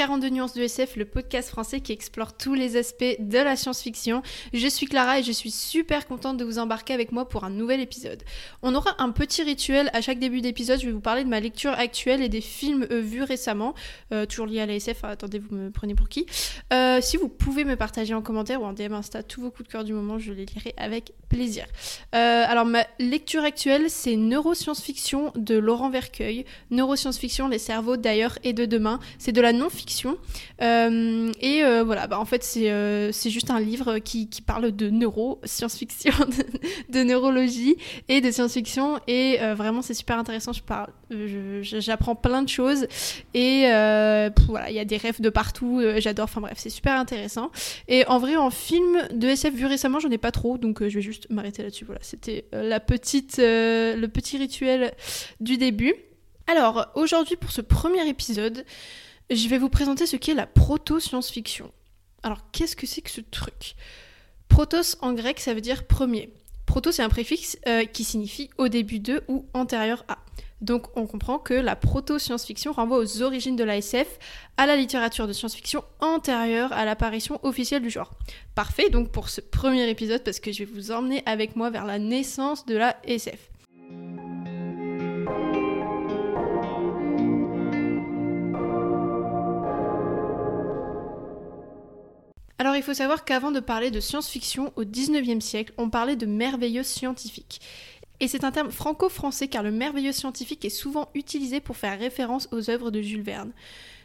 bienvenue sur 42 nuances de SF, le podcast français qui explore tous les aspects de la science-fiction. Je suis Clara et je suis super contente de vous embarquer avec moi pour un nouvel épisode. On aura un petit rituel à chaque début d'épisode, je vais vous parler de ma lecture actuelle et des films euh, vus récemment, euh, toujours liés à la SF, attendez, vous me prenez pour qui? Euh, Si vous pouvez me partager en commentaire ou en DM Insta tous vos coups de cœur du moment, je les lirai avec plaisir. alors ma lecture actuelle, c'est Neuroscience-fiction de Laurent Vercueil. Neuroscience-fiction, les cerveaux d'ailleurs et de demain c'est de la non-fiction. Euh, et euh, voilà, bah, en fait, euh, c'est juste un livre qui, qui parle de neuro, science-fiction, de, neurologie et de science-fiction. Et vraiment, c'est super intéressant. J'apprends plein de choses. Et voilà, il y a des rêves de partout. J'adore. Enfin bref, c'est super intéressant. Et en vrai, en film de SF vu récemment, j'en ai pas trop. Donc je vais juste m'arrêter là-dessus. Voilà, c'était la petite, le petit rituel du début. Alors, aujourd'hui, pour ce premier épisode, je vais vous présenter ce qu'est la proto-science-fiction. Alors, qu'est-ce que c'est que ce truc? Protos en grec, ça veut dire premier. Proto, c'est un préfixe euh, qui signifie au début de ou antérieur à. Donc on comprend que la proto-science-fiction renvoie aux origines de la SF, à la littérature de science-fiction antérieure à l'apparition officielle du genre. Parfait donc pour ce premier épisode parce que je vais vous emmener avec moi vers la naissance de la SF. Alors il faut savoir qu'avant de parler de science-fiction au 19e siècle, on parlait de merveilleux scientifique. Et c'est un terme franco-français car le merveilleux scientifique est souvent utilisé pour faire référence aux œuvres de Jules Verne.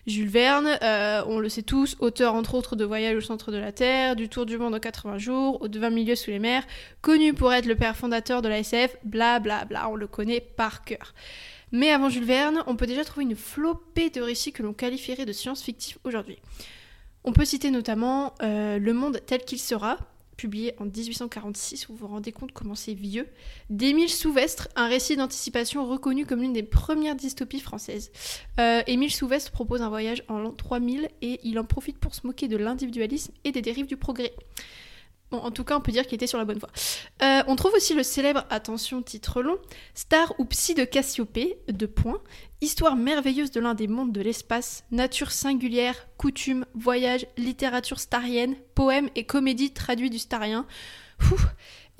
Jules Verne, euh, on le sait tous, auteur entre autres de Voyage au centre de la Terre, du Tour du monde en 80 jours, au 20 milieux sous les mers, connu pour être le père fondateur de la SF, bla bla bla, on le connaît par cœur. Mais avant Jules Verne, on peut déjà trouver une flopée de récits que l'on qualifierait de science-fictifs aujourd'hui. On peut citer notamment euh, Le monde tel qu'il sera, publié en 1846, vous vous rendez compte comment c'est vieux, d'Émile Souvestre, un récit d'anticipation reconnu comme l'une des premières dystopies françaises. Euh, Émile Souvestre propose un voyage en l'an 3000 et il en profite pour se moquer de l'individualisme et des dérives du progrès. En tout cas, on peut dire qu'il était sur la bonne voie. Euh, on trouve aussi le célèbre, attention, titre long, Star ou Psy de Cassiopée, de points, histoire merveilleuse de l'un des mondes de l'espace, nature singulière, coutumes, voyages, littérature starienne, poèmes et comédies traduits du starien.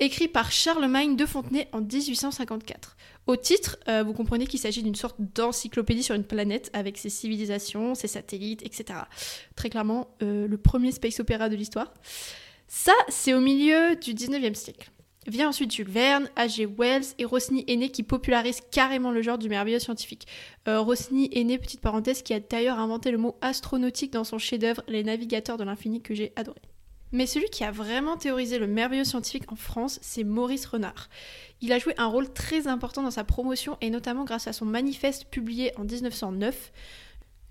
écrit par Charlemagne de Fontenay en 1854. Au titre, euh, vous comprenez qu'il s'agit d'une sorte d'encyclopédie sur une planète avec ses civilisations, ses satellites, etc. Très clairement, euh, le premier space opéra de l'histoire. Ça, c'est au milieu du 19e siècle. Vient ensuite Jules Verne, H.G. Wells et Rossini Aîné qui popularisent carrément le genre du merveilleux scientifique. Euh, Rossini Aîné, petite parenthèse, qui a d'ailleurs inventé le mot astronautique dans son chef-d'œuvre Les Navigateurs de l'infini que j'ai adoré. Mais celui qui a vraiment théorisé le merveilleux scientifique en France, c'est Maurice Renard. Il a joué un rôle très important dans sa promotion et notamment grâce à son manifeste publié en 1909.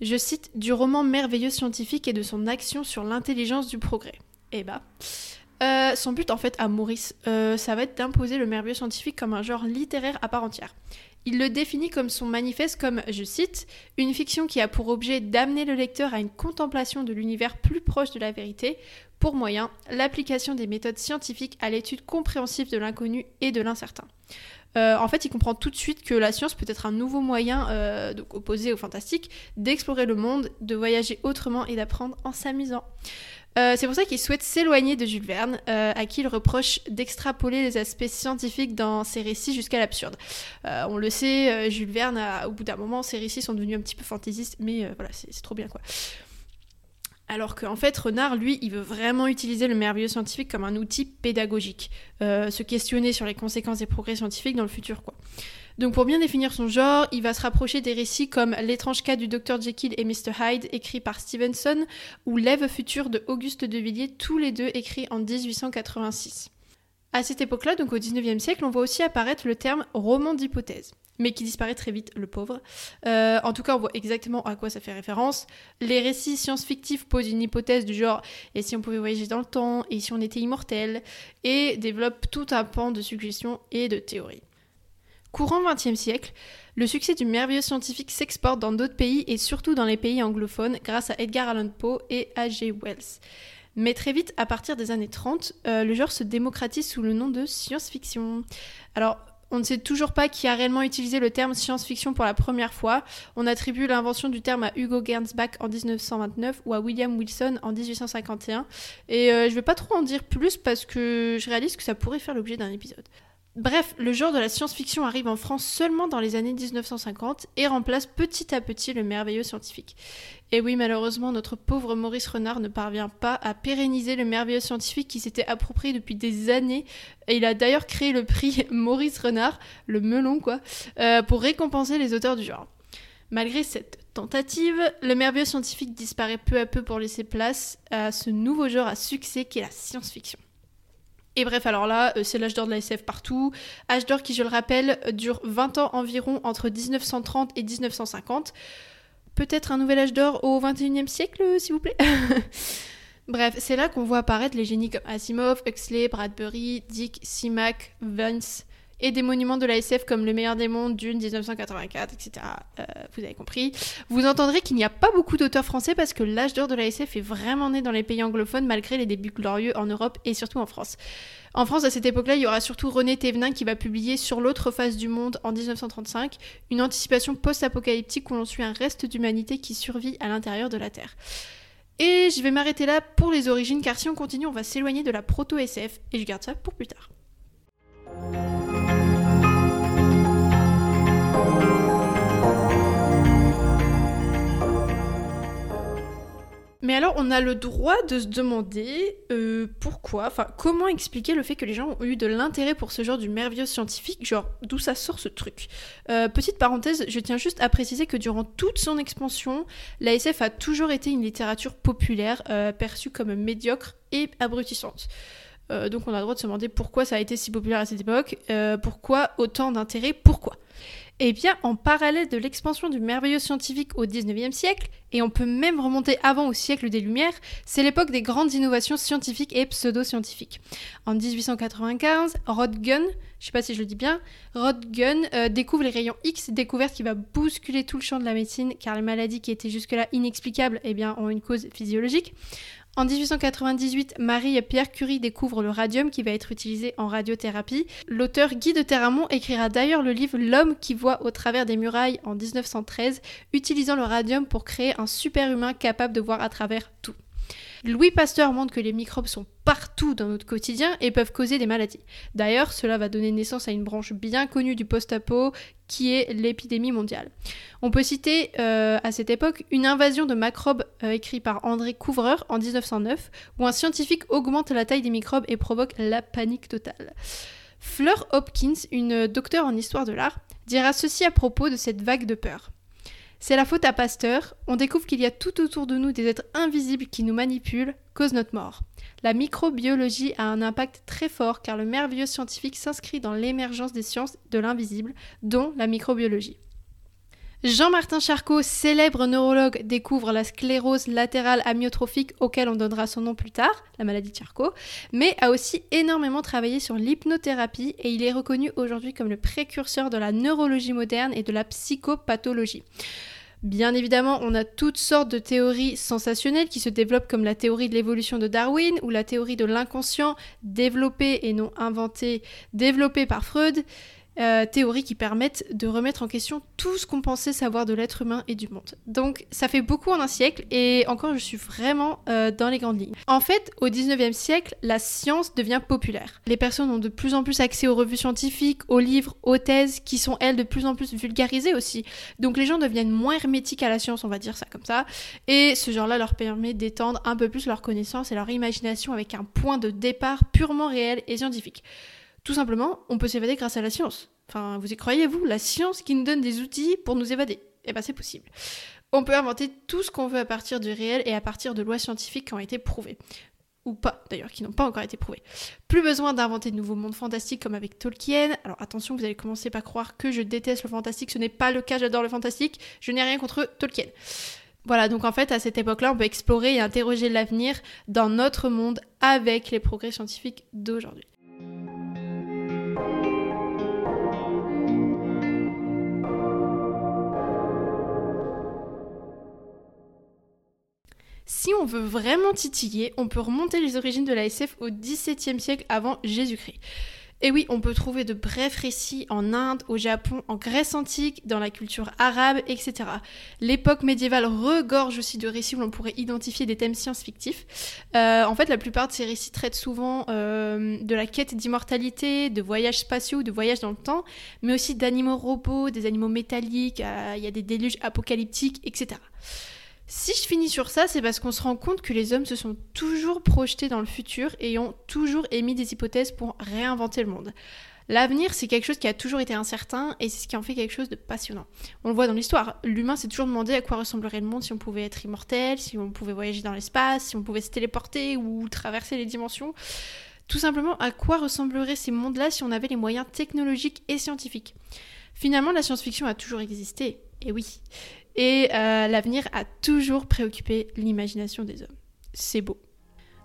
Je cite du roman merveilleux scientifique et de son action sur l'intelligence du progrès. Eh bah. Son but en fait à Maurice, euh, ça va être d'imposer le merveilleux scientifique comme un genre littéraire à part entière. Il le définit comme son manifeste comme, je cite, une fiction qui a pour objet d'amener le lecteur à une contemplation de l'univers plus proche de la vérité, pour moyen l'application des méthodes scientifiques à l'étude compréhensive de l'inconnu et de l'incertain. Euh, en fait, il comprend tout de suite que la science peut être un nouveau moyen, donc opposé au fantastique, d'explorer le monde, de voyager autrement et d'apprendre en s'amusant. Euh, c'est pour ça qu'il souhaite s'éloigner de Jules Verne, euh, à qui il reproche d'extrapoler les aspects scientifiques dans ses récits jusqu'à l'absurde. Euh, on le sait, Jules Verne, au bout d'un moment, ses récits sont devenus un petit peu fantaisistes, mais voilà, c'est trop bien quoi. Alors qu'en fait, Renard, lui, il veut vraiment utiliser le merveilleux scientifique comme un outil pédagogique, se questionner sur les conséquences des progrès scientifiques dans le futur, quoi. Donc pour bien définir son genre, il va se rapprocher des récits comme L'étrange cas du Dr Jekyll et Mr Hyde, écrit par Stevenson, ou L'Ève future de Auguste de Villiers, tous les deux écrits en 1886. À cette époque-là, donc au 19e siècle, on voit aussi apparaître le terme roman d'hypothèse mais qui disparaît très vite, le pauvre. Euh, en tout cas, on voit exactement à quoi ça fait référence. Les récits science-fictifs posent une hypothèse du genre et si on pouvait voyager dans le temps, et si on était immortel, et développent tout un pan de suggestions et de théories. Courant XXe siècle, le succès du merveilleux scientifique s'exporte dans d'autres pays et surtout dans les pays anglophones grâce à Edgar Allan Poe et H.G. Wells. Mais très vite, à partir des années 30, euh, le genre se démocratise sous le nom de science-fiction. Alors, On ne sait toujours pas qui a réellement utilisé le terme science-fiction pour la première fois. On attribue l'invention du terme à Hugo Gernsback en 1929 ou à William Wilson en 1851. Et euh, je vais pas trop en dire plus parce que je réalise que ça pourrait faire l'objet d'un épisode. Bref, le genre de la science-fiction arrive en France seulement dans les années 1950 et remplace petit à petit le merveilleux scientifique. Et oui, malheureusement, notre pauvre Maurice Renard ne parvient pas à pérenniser le merveilleux scientifique qui s'était approprié depuis des années. Et il a d'ailleurs créé le prix Maurice Renard, le melon quoi, euh, pour récompenser les auteurs du genre. Malgré cette tentative, le merveilleux scientifique disparaît peu à peu pour laisser place à ce nouveau genre à succès qu'est la science-fiction. Et bref, alors là, euh, c'est l'âge d'or de la SF partout. Âge d'or qui, je le rappelle, dure 20 ans environ entre 1930 et 1950. Peut-être un nouvel âge d'or au 21e siècle, s'il vous plaît Bref, c'est là qu'on voit apparaître les génies comme Asimov, Huxley, Bradbury, Dick, Simak, Vance, et des monuments de la SF comme Le meilleur des mondes, Dune 1984, etc. Euh, vous avez compris. Vous entendrez qu'il n'y a pas beaucoup d'auteurs français parce que l'âge d'or de la SF est vraiment né dans les pays anglophones malgré les débuts glorieux en Europe et surtout en France. En France, à cette époque-là, il y aura surtout René Thévenin qui va publier Sur l'autre face du monde en 1935, une anticipation post-apocalyptique où l'on suit un reste d'humanité qui survit à l'intérieur de la Terre. Et je vais m'arrêter là pour les origines car si on continue, on va s'éloigner de la proto-SF et je garde ça pour plus tard. On a le droit de se demander euh, pourquoi, enfin, comment expliquer le fait que les gens ont eu de l'intérêt pour ce genre du merveilleux scientifique, genre d'où ça sort ce truc? Euh, petite parenthèse, je tiens juste à préciser que durant toute son expansion, la SF a toujours été une littérature populaire, euh, perçue comme médiocre et abrutissante. donc on a le droit de se demander pourquoi ça a été si populaire à cette époque, pourquoi autant d'intérêt, pourquoi? Eh bien, en parallèle de l'expansion du merveilleux scientifique au 19e siècle, et on peut même remonter avant au siècle des Lumières, c'est l'époque des grandes innovations scientifiques et pseudo-scientifiques. En 1895, Rodgun, je sais pas si je le dis bien, Rodgun euh, découvre les rayons X, découverte qui va bousculer tout le champ de la médecine car les maladies qui étaient jusque-là inexplicables eh bien, ont une cause physiologique. En 1898, Marie et Pierre Curie découvrent le radium qui va être utilisé en radiothérapie. L'auteur Guy de Terramont écrira d'ailleurs le livre L'homme qui voit au travers des murailles en 1913, utilisant le radium pour créer un super-humain capable de voir à travers tout. Louis Pasteur montre que les microbes sont partout dans notre quotidien et peuvent causer des maladies. D'ailleurs, cela va donner naissance à une branche bien connue du post-apo qui est l'épidémie mondiale. On peut citer euh, à cette époque une invasion de microbes euh, écrit par André Couvreur en 1909 où un scientifique augmente la taille des microbes et provoque la panique totale. Fleur Hopkins, une docteure en histoire de l'art, dira ceci à propos de cette vague de peur. C'est la faute à Pasteur, on découvre qu'il y a tout autour de nous des êtres invisibles qui nous manipulent, causent notre mort. La microbiologie a un impact très fort car le merveilleux scientifique s'inscrit dans l'émergence des sciences de l'invisible, dont la microbiologie. Jean-Martin Charcot, célèbre neurologue, découvre la sclérose latérale amyotrophique auquel on donnera son nom plus tard, la maladie de Charcot, mais a aussi énormément travaillé sur l'hypnothérapie et il est reconnu aujourd'hui comme le précurseur de la neurologie moderne et de la psychopathologie. Bien évidemment, on a toutes sortes de théories sensationnelles qui se développent comme la théorie de l'évolution de Darwin ou la théorie de l'inconscient développée et non inventée, développée par Freud. Euh, théories qui permettent de remettre en question tout ce qu'on pensait savoir de l'être humain et du monde. Donc ça fait beaucoup en un siècle et encore je suis vraiment euh, dans les grandes lignes. En fait, au 19e siècle, la science devient populaire. Les personnes ont de plus en plus accès aux revues scientifiques, aux livres, aux thèses qui sont elles de plus en plus vulgarisées aussi. Donc les gens deviennent moins hermétiques à la science, on va dire ça comme ça. Et ce genre-là leur permet d'étendre un peu plus leur connaissance et leur imagination avec un point de départ purement réel et scientifique. Tout simplement, on peut s'évader grâce à la science. Enfin, vous y croyez, vous La science qui nous donne des outils pour nous évader. Eh ben, c'est possible. On peut inventer tout ce qu'on veut à partir du réel et à partir de lois scientifiques qui ont été prouvées. Ou pas, d'ailleurs, qui n'ont pas encore été prouvées. Plus besoin d'inventer de nouveaux mondes fantastiques comme avec Tolkien. Alors attention, vous allez commencer par croire que je déteste le fantastique. Ce n'est pas le cas, j'adore le fantastique. Je n'ai rien contre Tolkien. Voilà, donc en fait, à cette époque-là, on peut explorer et interroger l'avenir dans notre monde avec les progrès scientifiques d'aujourd'hui. Si on veut vraiment titiller, on peut remonter les origines de la SF au XVIIe siècle avant Jésus-Christ. Et oui, on peut trouver de brefs récits en Inde, au Japon, en Grèce antique, dans la culture arabe, etc. L'époque médiévale regorge aussi de récits où l'on pourrait identifier des thèmes science-fictifs. Euh, en fait, la plupart de ces récits traitent souvent euh, de la quête d'immortalité, de voyages spatiaux, de voyages dans le temps, mais aussi d'animaux robots, des animaux métalliques, euh, il y a des déluges apocalyptiques, etc. Si je finis sur ça, c'est parce qu'on se rend compte que les hommes se sont toujours projetés dans le futur et ont toujours émis des hypothèses pour réinventer le monde. L'avenir, c'est quelque chose qui a toujours été incertain et c'est ce qui en fait quelque chose de passionnant. On le voit dans l'histoire, l'humain s'est toujours demandé à quoi ressemblerait le monde si on pouvait être immortel, si on pouvait voyager dans l'espace, si on pouvait se téléporter ou traverser les dimensions. Tout simplement, à quoi ressembleraient ces mondes-là si on avait les moyens technologiques et scientifiques? Finalement, la science-fiction a toujours existé, et oui. Et euh, l'avenir a toujours préoccupé l'imagination des hommes. C'est beau.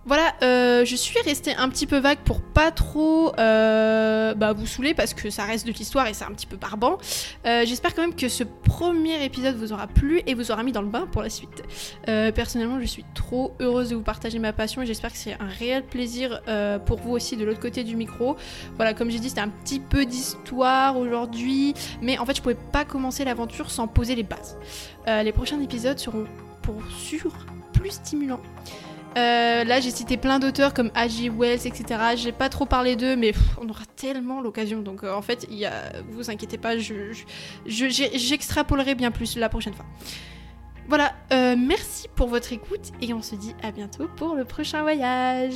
Voilà, euh, je suis restée un petit peu vague pour pas trop euh, bah, vous saouler parce que ça reste de l'histoire et c'est un petit peu barbant. Euh, J'espère quand même que ce premier épisode vous aura plu et vous aura mis dans le bain pour la suite. Personnellement, je suis trop heureuse de vous partager ma passion et j'espère que c'est un réel plaisir pour vous aussi de l'autre côté du micro. Voilà, comme j'ai dit, c'était un petit peu d'histoire aujourd'hui, mais en fait, je pouvais pas commencer l'aventure sans poser les bases. Les prochains épisodes seront pour sûr plus stimulants. Euh, là, j'ai cité plein d'auteurs comme H.G. Wells, etc. J'ai pas trop parlé d'eux, mais on aura tellement l'occasion. Donc, euh, en fait, vous inquiétez pas, je, je- je- j'extrapolerai bien plus la prochaine fois. Voilà, euh, merci pour votre écoute et on se dit à bientôt pour le prochain voyage.